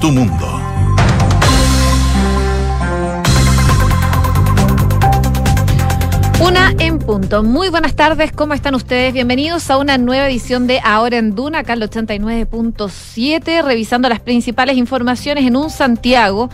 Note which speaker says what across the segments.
Speaker 1: Tu mundo.
Speaker 2: Una en punto. Muy buenas tardes, ¿cómo están ustedes? Bienvenidos a una nueva edición de Ahora en Duna, acá al 89.7, revisando las principales informaciones en un Santiago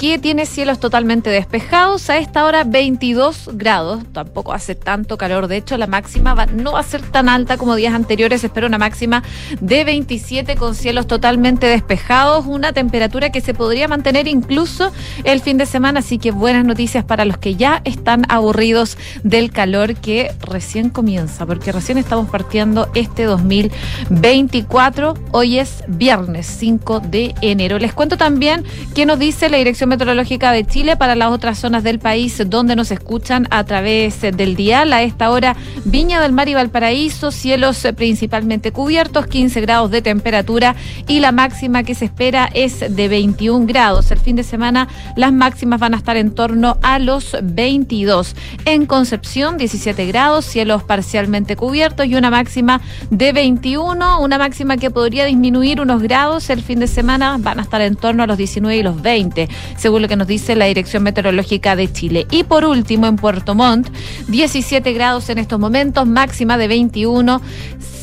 Speaker 2: que tiene cielos totalmente despejados. A esta hora 22 grados, tampoco hace tanto calor. De hecho, la máxima no va a ser tan alta como días anteriores. Espero una máxima de 27 con cielos totalmente despejados. Una temperatura que se podría mantener incluso el fin de semana. Así que buenas noticias para los que ya están aburridos del calor que recién comienza, porque recién estamos partiendo este 2024. Hoy es viernes 5 de enero. Les cuento también qué nos dice la Dirección Meteorológica de Chile para las otras zonas del país donde nos escuchan a través del dial. A esta hora, Viña del Mar y Valparaíso, cielos principalmente cubiertos, 15 grados de temperatura y la máxima que se espera es de 21 grados. El fin de semana las máximas van a estar en torno a los 22. En Concepción, 17 grados, cielos parcialmente cubiertos y una máxima de 21, una máxima que podría disminuir unos grados. El fin de semana van a estar en torno a los 19 y los 20 según lo que nos dice la Dirección Meteorológica de Chile. Y por último, en Puerto Montt, 17 grados en estos momentos, máxima de 21.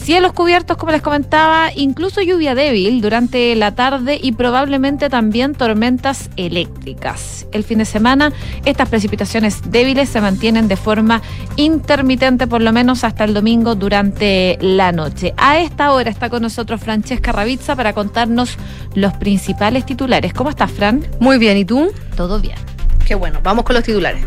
Speaker 2: Cielos cubiertos, como les comentaba, incluso lluvia débil durante la tarde y probablemente también tormentas eléctricas. El fin de semana, estas precipitaciones débiles se mantienen de forma intermitente, por lo menos hasta el domingo durante la noche. A esta hora está con nosotros Francesca Ravizza para contarnos los principales titulares. ¿Cómo estás, Fran?
Speaker 3: Muy bien, ¿y tú?
Speaker 2: Todo bien.
Speaker 3: Qué bueno, vamos con los titulares.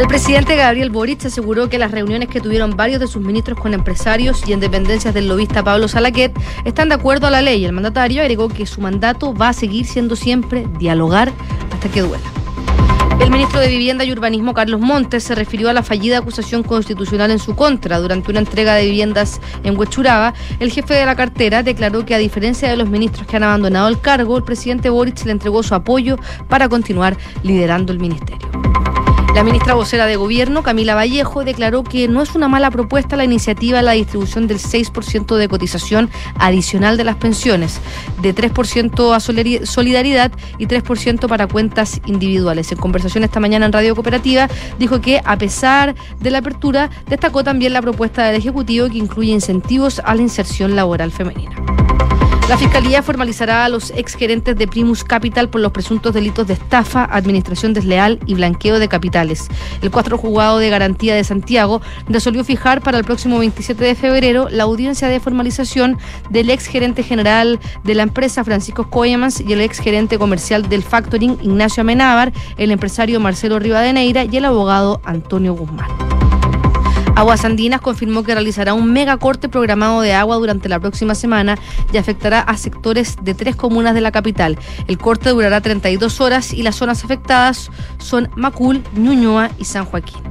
Speaker 3: El presidente Gabriel Boric aseguró que las reuniones que tuvieron varios de sus ministros con empresarios y en dependencias del lobista Pablo Salaquet están de acuerdo a la ley. El mandatario agregó que su mandato va a seguir siendo siempre dialogar hasta que duela. El ministro de Vivienda y Urbanismo, Carlos Montes, se refirió a la fallida acusación constitucional en su contra. Durante una entrega de viviendas en Huechuraba, el jefe de la cartera declaró que, a diferencia de los ministros que han abandonado el cargo, el presidente Boric le entregó su apoyo para continuar liderando el ministerio. La ministra vocera de Gobierno, Camila Vallejo, declaró que no es una mala propuesta la iniciativa de la distribución del 6% de cotización adicional de las pensiones, de 3% a solidaridad y 3% para cuentas individuales. En conversación esta mañana en Radio Cooperativa, dijo que a pesar de la apertura, destacó también la propuesta del Ejecutivo que incluye incentivos a la inserción laboral femenina. La Fiscalía formalizará a los exgerentes de Primus Capital por los presuntos delitos de estafa, administración desleal y blanqueo de capitales. El cuatro juzgado de garantía de Santiago resolvió fijar para el próximo 27 de febrero la audiencia de formalización del exgerente general de la empresa Francisco Coyamans y el exgerente comercial del factoring Ignacio Amenábar, el empresario Marcelo Rivadeneira y el abogado Antonio Guzmán. Aguas Andinas confirmó que realizará un megacorte programado de agua durante la próxima semana y afectará a sectores de tres comunas de la capital. El corte durará 32 horas y las zonas afectadas son Macul, Ñuñoa y San Joaquín.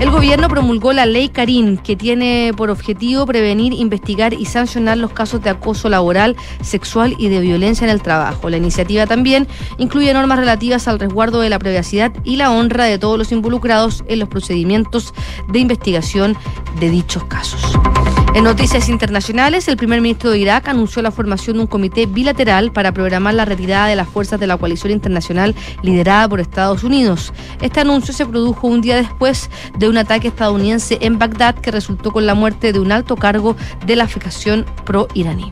Speaker 3: El gobierno promulgó la ley Karim, que tiene por objetivo prevenir, investigar y sancionar los casos de acoso laboral, sexual y de violencia en el trabajo. La iniciativa también incluye normas relativas al resguardo de la privacidad y la honra de todos los involucrados en los procedimientos de investigación de dichos casos. En noticias internacionales, el primer ministro de Irak anunció la formación de un comité bilateral para programar la retirada de las fuerzas de la coalición internacional liderada por Estados Unidos. Este anuncio se produjo un día después de un ataque estadounidense en Bagdad que resultó con la muerte de un alto cargo de la fijación pro-iraní.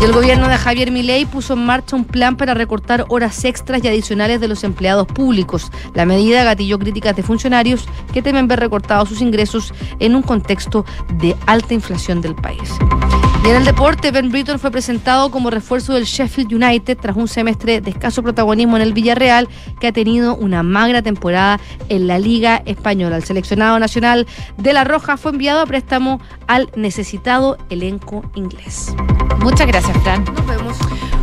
Speaker 3: Y el gobierno de Javier Milei puso en marcha un plan para recortar horas extras y adicionales de los empleados públicos. La medida gatilló críticas de funcionarios que temen ver recortados sus ingresos en un contexto de alta inflación del país. Y en el deporte, Ben Britton fue presentado como refuerzo del Sheffield United tras un semestre de escaso protagonismo en el Villarreal, que ha tenido una magra temporada en la Liga Española. El seleccionado nacional de La Roja fue enviado a préstamo al necesitado elenco inglés.
Speaker 2: Muchas gracias, Fran.
Speaker 3: Nos vemos.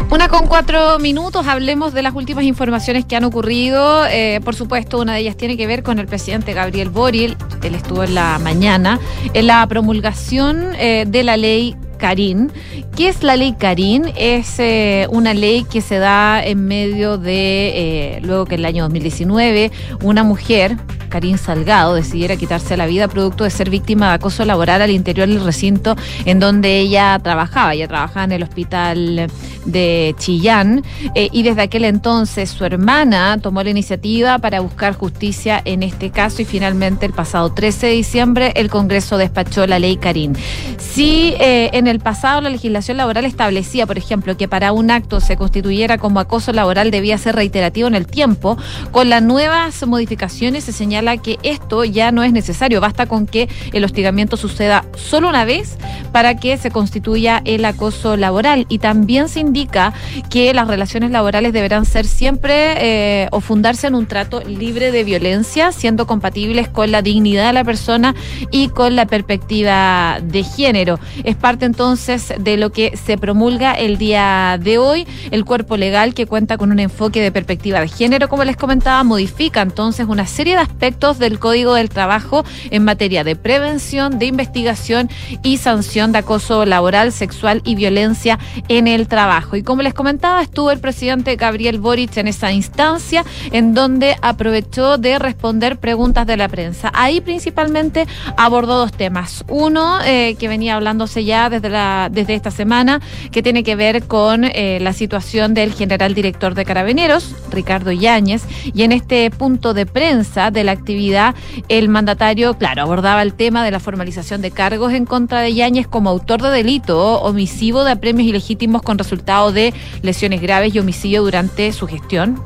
Speaker 2: Una con cuatro minutos, hablemos de las últimas informaciones que han ocurrido. Eh, por supuesto, una de ellas tiene que ver con el presidente Gabriel Boric. Él estuvo en la mañana en la promulgación eh, de la ley Karim. ¿Qué es la ley Karim? Es eh, una ley que se da en medio de, luego que en el año 2019, una mujer Karin Salgado, decidiera quitarse la vida producto de ser víctima de acoso laboral al interior del recinto en donde ella trabajaba. Ella trabajaba en el hospital de Chillán eh, y desde aquel entonces su hermana tomó la iniciativa para buscar justicia en este caso y finalmente el pasado 13 de diciembre el Congreso despachó la ley Karin. Si eh, en el pasado la legislación laboral establecía, por ejemplo, que para un acto se constituyera como acoso laboral debía ser reiterativo en el tiempo, con las nuevas modificaciones se señala que esto ya no es necesario, basta con que el hostigamiento suceda solo una vez para que se constituya el acoso laboral y también se indica que las relaciones laborales deberán ser siempre eh, o fundarse en un trato libre de violencia, siendo compatibles con la dignidad de la persona y con la perspectiva de género. Es parte entonces de lo que se promulga el día de hoy. El cuerpo legal que cuenta con un enfoque de perspectiva de género, como les comentaba, modifica entonces una serie de aspectos del Código del Trabajo en materia de prevención, de investigación y sanción de acoso laboral, sexual y violencia en el trabajo. Y como les comentaba, estuvo el presidente Gabriel Boric en esa instancia en donde aprovechó de responder preguntas de la prensa. Ahí principalmente abordó dos temas. Uno, eh, que venía hablándose ya desde, desde esta semana, que tiene que ver con eh, la situación del general director de Carabineros, Ricardo Yáñez, y en este punto de prensa de la actividad, el mandatario, claro, abordaba el tema de la formalización de cargos en contra de Yáñez como autor de delito omisivo de apremios ilegítimos con resultado de lesiones graves y homicidio durante su gestión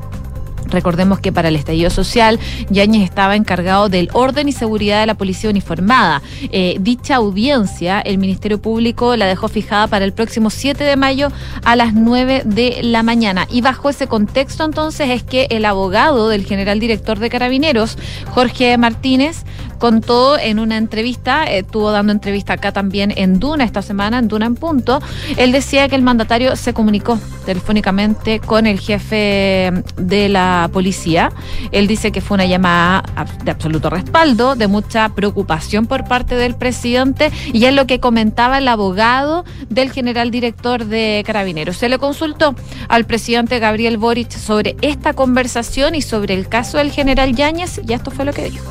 Speaker 2: Recordemos que para el estallido social, Yáñez estaba encargado del orden y seguridad de la policía uniformada. Eh, dicha audiencia, el Ministerio Público la dejó fijada para el próximo 7 de mayo a las 9 de la mañana. Y bajo ese contexto, entonces, es que el abogado del general director de Carabineros, Jorge Martínez, contó en una entrevista, estuvo dando entrevista acá también en Duna esta semana, en Duna en punto, él decía que el mandatario se comunicó telefónicamente con el jefe de la policía. Él dice que fue una llamada de absoluto respaldo, de mucha preocupación por parte del presidente y es lo que comentaba el abogado del general director de Carabineros. Se le consultó al presidente Gabriel Boric sobre esta conversación y sobre el caso del general Yáñez y esto fue lo que dijo.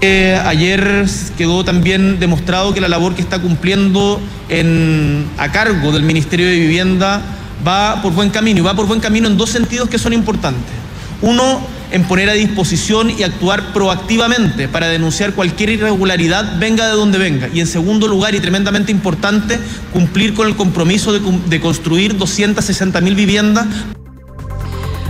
Speaker 1: Eh, ayer quedó también demostrado que la labor que está cumpliendo en, a cargo del Ministerio de Vivienda va por buen camino y va por buen camino en dos sentidos que son importantes. Uno, en poner a disposición y actuar proactivamente para denunciar cualquier irregularidad, venga de donde venga. Y en segundo lugar, y tremendamente importante, cumplir con el compromiso de, de construir 260 mil viviendas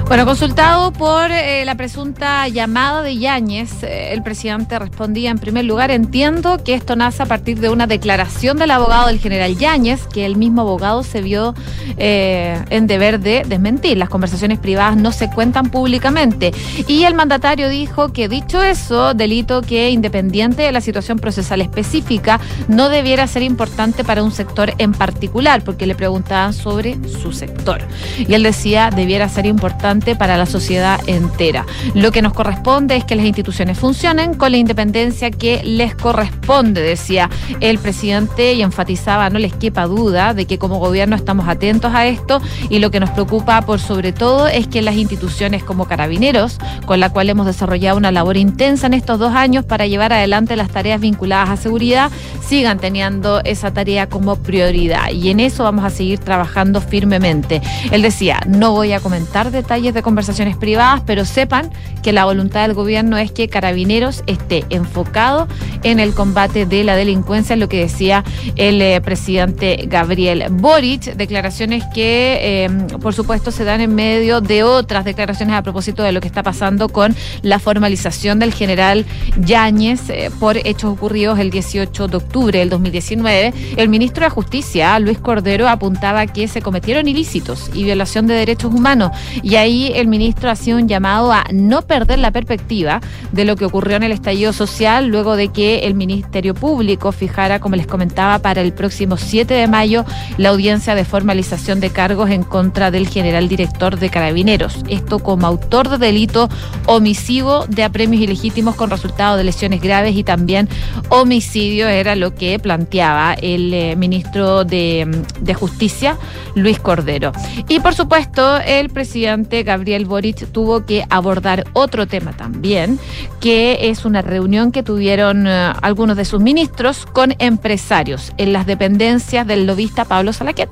Speaker 2: bueno, consultado por eh, la presunta llamada de Yáñez, eh, el presidente respondía en primer lugar, entiendo que esto nace a partir de una declaración del abogado del general Yáñez, que el mismo abogado se vio eh, en deber de desmentir. Las conversaciones privadas no se cuentan públicamente. Y el mandatario dijo que dicho eso, delito que independiente de la situación procesal específica, no debiera ser importante para un sector en particular, porque le preguntaban sobre su sector. Y él decía, debiera ser importante para la sociedad entera. Lo que nos corresponde es que las instituciones funcionen con la independencia que les corresponde, decía el presidente y enfatizaba, no les quepa duda de que como gobierno estamos atentos a esto y lo que nos preocupa por sobre todo es que las instituciones como Carabineros, con la cual hemos desarrollado una labor intensa en estos dos años para llevar adelante las tareas vinculadas a seguridad, sigan teniendo esa tarea como prioridad y en eso vamos a seguir trabajando firmemente. Él decía, no voy a comentar detalles de conversaciones privadas, pero sepan que la voluntad del gobierno es que Carabineros esté enfocado en el combate de la delincuencia, lo que decía el eh, presidente Gabriel Boric, declaraciones que em, por supuesto se dan en medio de otras declaraciones a propósito de lo que está pasando con la formalización del general Yáñez eh, por hechos ocurridos el 18 de octubre del 2019. El ministro de Justicia, Luis Cordero, apuntaba que se cometieron ilícitos y violación de derechos humanos y ahí el ministro hacía un llamado a no perder la perspectiva de lo que ocurrió en el estallido social luego de que el Ministerio Público fijara, como les comentaba, para el próximo 7 de mayo la audiencia de formalización de cargos en contra del general director de Carabineros. Esto como autor de delito homicidio de apremios ilegítimos con resultado de lesiones graves y también homicidio era lo que planteaba el eh, ministro de, de Justicia, Luis Cordero. Y por supuesto, el presidente Gabriel Boric tuvo que abordar otro tema también, que es una reunión que tuvieron eh, algunos de sus ministros con empresarios en las dependencias del lobista Pablo Salaquet.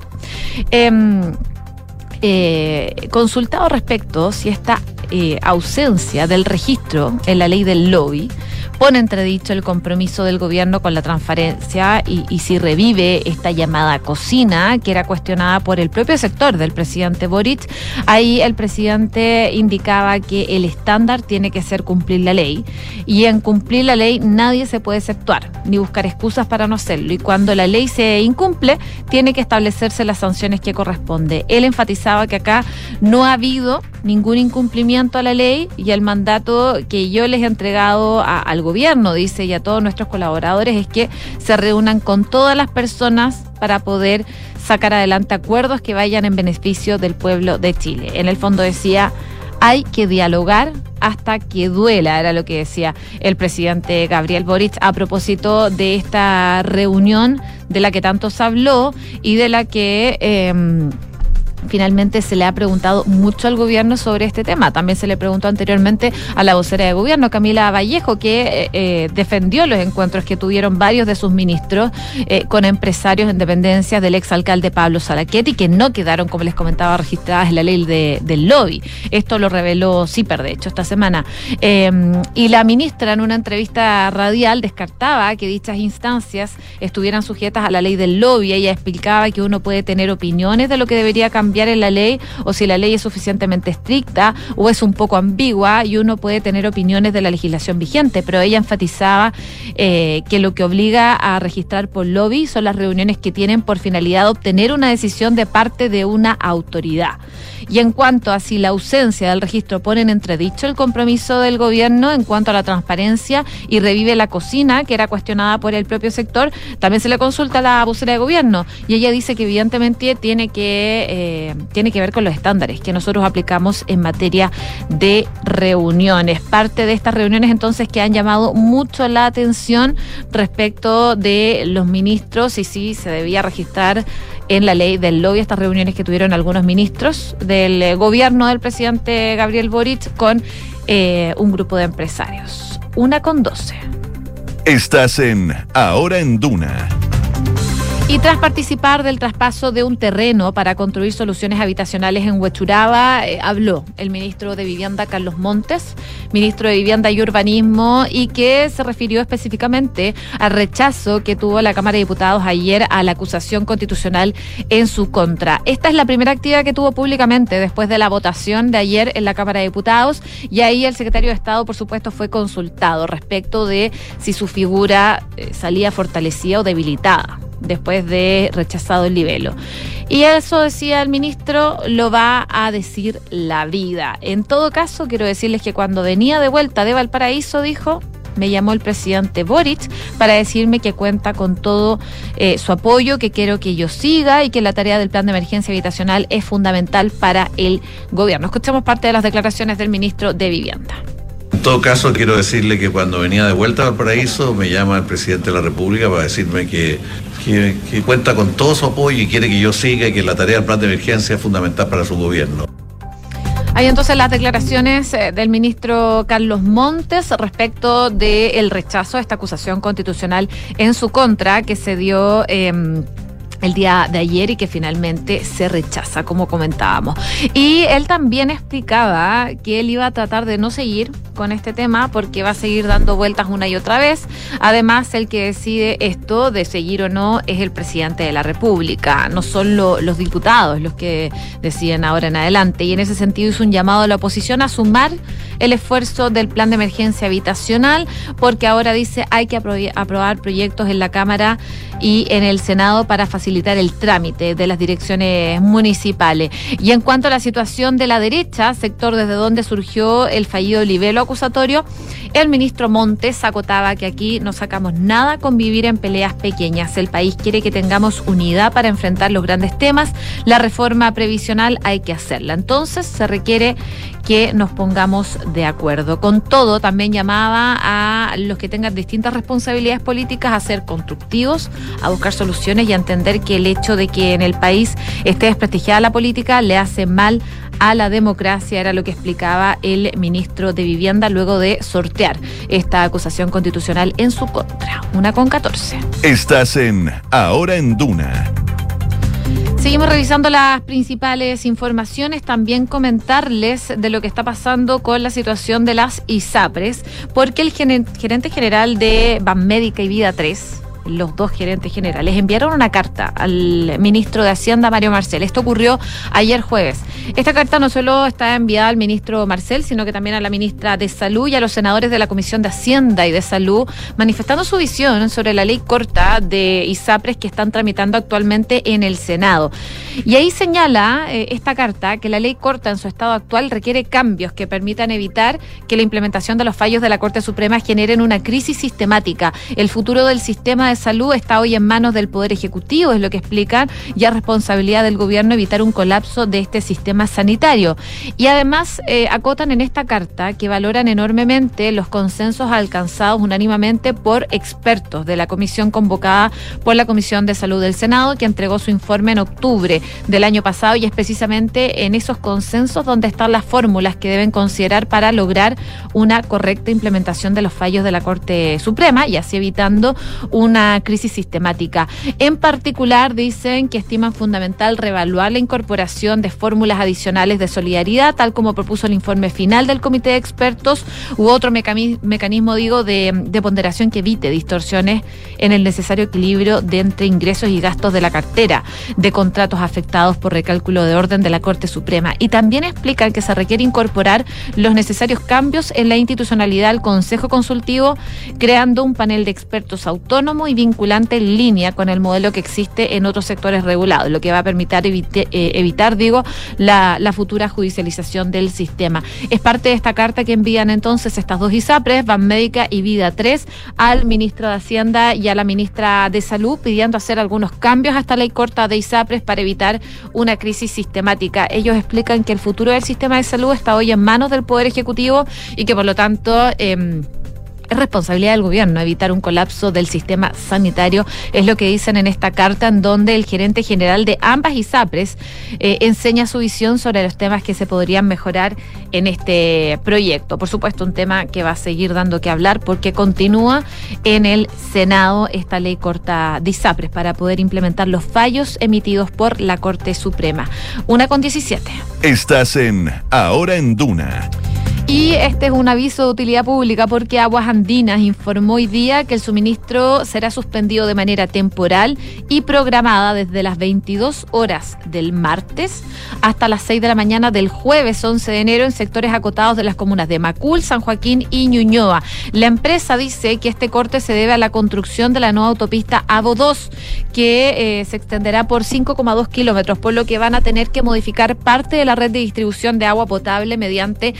Speaker 2: Em, eh, consultado respecto si esta eh, ausencia del registro en la ley del lobby pone entredicho el compromiso del gobierno con la transparencia y, si revive esta llamada cocina que era cuestionada por el propio sector del presidente Boric. Ahí el presidente indicaba que el estándar tiene que ser cumplir la ley y en cumplir la ley nadie se puede exceptuar ni buscar excusas para no hacerlo y cuando la ley se incumple tiene que establecerse las sanciones que corresponde. Él enfatizaba que acá no ha habido ningún incumplimiento a la ley y el mandato que yo les he entregado al gobierno, dice, y a todos nuestros colaboradores es que se reúnan con todas las personas para poder sacar adelante acuerdos que vayan en beneficio del pueblo de Chile. En el fondo decía, hay que dialogar hasta que duela, era lo que decía el presidente Gabriel Boric a propósito de esta reunión de la que tanto se habló y de la que... Eh, finalmente se le ha preguntado mucho al gobierno sobre este tema. También se le preguntó anteriormente a la vocera de gobierno, Camila Vallejo, que eh, eh, defendió los encuentros que tuvieron varios de sus ministros eh, con empresarios en dependencias del exalcalde Pablo Salaquetti, que no quedaron, como les comentaba, registradas en la ley del lobby. Esto lo reveló CIPER, de hecho, esta semana. y la ministra, en una entrevista radial, descartaba que dichas instancias estuvieran sujetas a la ley del lobby. Ella explicaba que uno puede tener opiniones de lo que debería cambiar en la ley o si la ley es suficientemente estricta o es un poco ambigua y uno puede tener opiniones de la legislación vigente, pero ella enfatizaba eh, que lo que obliga a registrar por lobby son las reuniones que tienen por finalidad obtener una decisión de parte de una autoridad. Y en cuanto a si la ausencia del registro pone en entredicho el compromiso del gobierno en cuanto a la transparencia y revive la cocina, que era cuestionada por el propio sector, también se le consulta a la vocera de gobierno y ella dice que evidentemente tiene que, eh, tiene que ver con los estándares que nosotros aplicamos en materia de reuniones. Parte de estas reuniones entonces que han llamado mucho la atención respecto de los ministros y si se debía registrar en la ley del lobby, estas reuniones que tuvieron algunos ministros del eh, gobierno del presidente Gabriel Boric con eh, un grupo de empresarios. Una con doce.
Speaker 4: Estás en Ahora en Duna.
Speaker 2: Y tras participar del traspaso de un terreno para construir soluciones habitacionales en Huechuraba, eh, habló el ministro de Vivienda, Carlos Montes, ministro de Vivienda y Urbanismo, y que se refirió específicamente al rechazo que tuvo la Cámara de Diputados ayer a la acusación constitucional en su contra. Esta es la primera actividad que tuvo públicamente después de la votación de ayer en la Cámara de Diputados, y ahí el secretario de Estado, por supuesto, fue consultado respecto de si su figura eh, salía fortalecida o debilitada después de rechazado el libelo. Y eso, decía el ministro, lo va a decir la vida. En todo caso, quiero decirles que cuando venía de vuelta de Valparaíso, dijo, me llamó el presidente Boric para decirme que cuenta con todo eh, su apoyo, que quiero que yo siga y que la tarea del plan de emergencia habitacional es fundamental para el gobierno. Escuchamos parte de las declaraciones del ministro de Vivienda.
Speaker 5: En todo caso, quiero decirle que cuando venía de vuelta a Valparaíso, me llama el presidente de la República para decirme que que, cuenta con todo su apoyo y quiere que yo siga y que la tarea del plan de emergencia es fundamental para su gobierno.
Speaker 2: Hay entonces las declaraciones eh, del ministro Carlos Montes respecto del rechazo a esta acusación constitucional en su contra que se dio. Em, el día de ayer y que finalmente se rechaza, como comentábamos. Y él también explicaba que él iba a tratar de no seguir con este tema porque va a seguir dando vueltas una y otra vez. Además, el que decide esto de seguir o no es el presidente de la República, no son los diputados los que deciden ahora en adelante. Y en ese sentido hizo un llamado a la oposición a sumar el esfuerzo del plan de emergencia habitacional porque ahora dice hay que aprobar proyectos en la Cámara y en el Senado para facilitar el trámite de las direcciones municipales. Y en cuanto a la situación de la derecha, sector desde donde surgió el fallido libelo acusatorio, el ministro Montes acotaba que aquí no sacamos nada con vivir en peleas pequeñas. El país quiere que tengamos unidad para enfrentar los grandes temas. La reforma previsional hay que hacerla. Entonces se requiere que nos pongamos de acuerdo. Con todo, también llamaba a los que tengan distintas responsabilidades políticas a ser constructivos, a buscar soluciones y a entender que el hecho de que en el país esté desprestigiada la política le hace mal a la democracia, era lo que explicaba el ministro de Vivienda luego de sortear esta acusación constitucional en su contra. Una con 14.
Speaker 4: Estás en Ahora en Duna.
Speaker 2: Seguimos revisando las principales informaciones, también comentarles de lo que está pasando con la situación de las ISAPRES, porque el gerente general de Banmédica y Vida 3, los dos gerentes generales enviaron una carta al ministro de Hacienda, Mario Marcel. Esto ocurrió ayer jueves. Esta carta no solo está enviada al ministro Marcel, sino que también a la ministra de Salud y a los senadores de la Comisión de Hacienda y de Salud, manifestando su visión sobre la ley corta de ISAPRES que están tramitando actualmente en el Senado. Y ahí señala eh, esta carta que la ley corta en su estado actual requiere cambios que permitan evitar que la implementación de los fallos de la Corte Suprema generen una crisis sistemática. El futuro del sistema de salud está hoy en manos del Poder Ejecutivo, es lo que explican, y es responsabilidad del gobierno evitar un colapso de este sistema sanitario. Y además eh, acotan en esta carta que valoran enormemente los consensos alcanzados unánimamente por expertos de la comisión convocada por la Comisión de Salud del Senado, que entregó su informe en octubre del año pasado y es precisamente en esos consensos donde están las fórmulas que deben considerar para lograr una correcta implementación de los fallos de la Corte Suprema y así evitando una crisis sistemática. En particular, dicen que estiman fundamental reevaluar la incorporación de fórmulas adicionales de solidaridad, tal como propuso el informe final del Comité de Expertos, u otro mecanismo, digo, de, de ponderación que evite distorsiones en el necesario equilibrio entre ingresos y gastos de la cartera de contratos afectados por recálculo de orden de la Corte Suprema. Y también explican que se requiere incorporar los necesarios cambios en la institucionalidad del Consejo Consultivo, creando un panel de expertos autónomo y vinculante en línea con el modelo que existe en otros sectores regulados, lo que va a permitir eh, evitar, digo, la, futura judicialización del sistema. Es parte de esta carta que envían entonces estas dos ISAPRES, Banmédica y Vida 3, al ministro de Hacienda y a la ministra de Salud, pidiendo hacer algunos cambios a esta ley corta de ISAPRES para evitar una crisis sistemática. Ellos explican que el futuro del sistema de salud está hoy en manos del Poder Ejecutivo y que por lo tanto... Eh, es responsabilidad del gobierno evitar un colapso del sistema sanitario, es lo que dicen en esta carta en donde el gerente general de ambas ISAPRES eh, enseña su visión sobre los temas que se podrían mejorar en este proyecto. Por supuesto, un tema que va a seguir dando que hablar porque continúa en el Senado esta ley corta de ISAPRES para poder implementar los fallos emitidos por la Corte Suprema. Una con 17.
Speaker 4: Estás en Ahora en Duna.
Speaker 2: Y este es un aviso de utilidad pública porque Aguas Andinas informó hoy día que el suministro será suspendido de manera temporal y programada desde las 22 horas del martes hasta las 6 de la mañana del jueves 11 de enero en sectores acotados de las comunas de Macul, San Joaquín y Ñuñoa. La empresa dice que este corte se debe a la construcción de la nueva autopista AVO 2 que eh, se extenderá por 5,2 kilómetros, por lo que van a tener que modificar parte de la red de distribución de agua potable mediante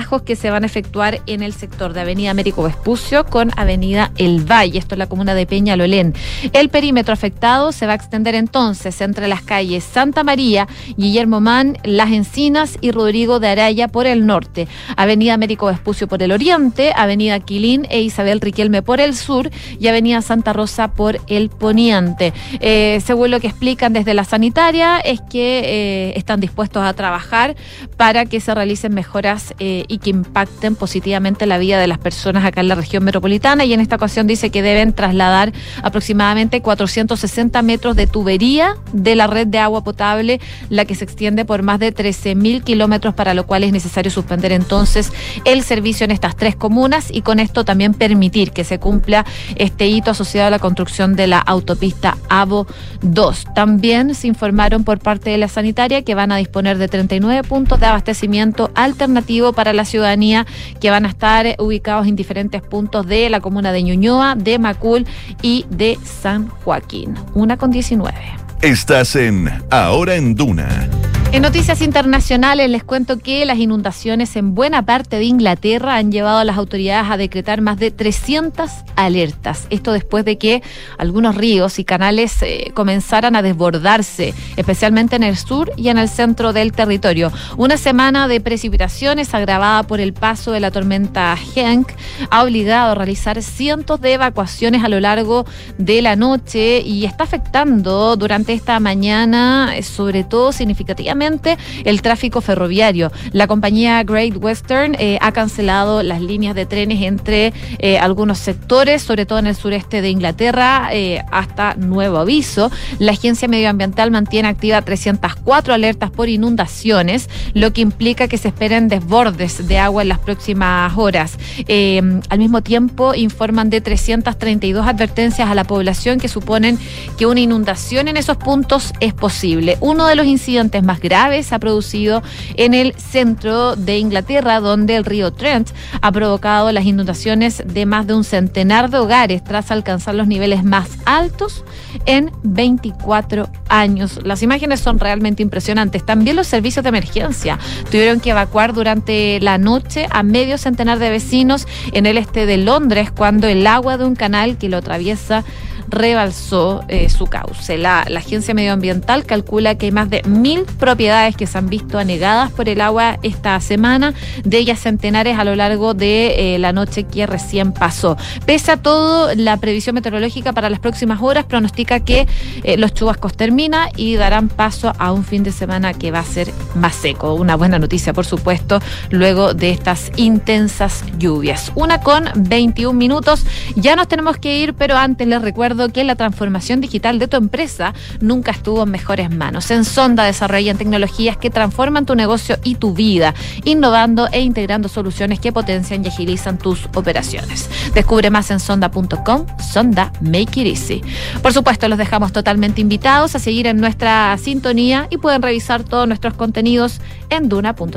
Speaker 2: trabajo que se van a efectuar en el sector de Avenida Américo Vespucio con Avenida El Valle, esto es la comuna de Peñalolén. El perímetro afectado se va a extender entonces entre las calles Santa María, Guillermo Man, Las Encinas y Rodrigo de Araya por el norte, Avenida Américo Vespucio por el oriente, Avenida Quilín e Isabel Riquelme por el sur y Avenida Santa Rosa por el poniente. Eh, según lo que explican desde la sanitaria, es que eh, están dispuestos a trabajar para que se realicen mejoras eh, y que impacten positivamente la vida de las personas acá en la región metropolitana y en esta ocasión dice que deben trasladar aproximadamente 460 metros de tubería de la red de agua potable, la que se extiende por más de 13 mil kilómetros, para lo cual es necesario suspender entonces el servicio en estas tres comunas y con esto también permitir que se cumpla este hito asociado a la construcción de la autopista AVO 2. También se informaron por parte de la sanitaria que van a disponer de 39 puntos de abastecimiento alternativo para la la ciudadanía que van a estar ubicados en diferentes puntos de la comuna de Ñuñoa, de Macul y de San Joaquín. Una con 19.
Speaker 4: Estás en Ahora en Duna.
Speaker 2: En noticias internacionales les cuento que las inundaciones en buena parte de Inglaterra han llevado a las autoridades a decretar más de 300 alertas. Esto después de que algunos ríos y canales eh, comenzaran a desbordarse, especialmente en el sur y en el centro del territorio. Una semana de precipitaciones agravada por el paso de la tormenta Hank ha obligado a realizar cientos de evacuaciones a lo largo de la noche y está afectando durante esta mañana, eh, sobre todo significativamente exclusivamente el tráfico ferroviario. La compañía Great Western eh, ha cancelado las líneas de trenes entre eh, algunos sectores, sobre todo en el sureste de Inglaterra, eh, hasta nuevo aviso. La agencia medioambiental mantiene activa 304 alertas por inundaciones, lo que implica que se esperen desbordes de agua en las próximas horas. al mismo tiempo, informan de 332 advertencias a la población que suponen que una inundación en esos puntos es posible. Uno de los incidentes más graves ha producido en el centro de Inglaterra, donde el río Trent ha provocado las inundaciones de más de un centenar de hogares tras alcanzar los niveles más altos en 24 años. Las imágenes son realmente impresionantes. También los servicios de emergencia tuvieron que evacuar durante la noche a medio centenar de vecinos en el este de Londres cuando el agua de un canal que lo atraviesa rebalsó eh, su cauce. La, Agencia Medioambiental calcula que hay más de mil propiedades que se han visto anegadas por el agua esta semana, de ellas centenares a lo largo de eh, la noche que recién pasó. Pese a todo, la previsión meteorológica para las próximas horas pronostica que eh, los chubascos terminan y darán paso a un fin de semana que va a ser más seco. Una buena noticia, por supuesto, luego de estas intensas lluvias. Una con 21 minutos. Ya nos tenemos que ir, pero antes les recuerdo que la transformación digital de tu empresa nunca estuvo en mejores manos. En Sonda desarrollan tecnologías que transforman tu negocio y tu vida, innovando e integrando soluciones que potencian y agilizan tus operaciones. Descubre más en sonda.com, Sonda Make It Easy. Por supuesto, los dejamos totalmente invitados a seguir en nuestra sintonía y pueden revisar todos nuestros contenidos en duna.cl.